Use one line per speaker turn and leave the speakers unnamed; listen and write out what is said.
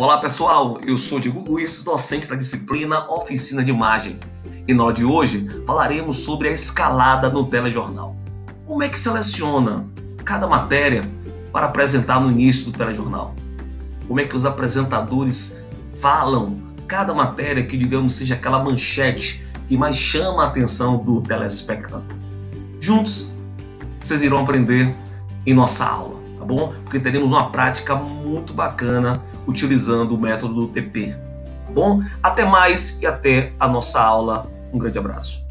Olá pessoal, eu sou Diego Luiz, docente da disciplina Oficina de Imagem. E na aula de hoje falaremos sobre a escalada no telejornal. Como é que seleciona cada matéria para apresentar no início do telejornal? Como é que os apresentadores falam cada matéria que, digamos, seja aquela manchete que mais chama a atenção do telespectador? Juntos, vocês irão aprender em nossa aula bom? Porque teremos uma prática muito bacana utilizando o método do TP. Tá bom? Até mais e até a nossa aula. Um grande abraço.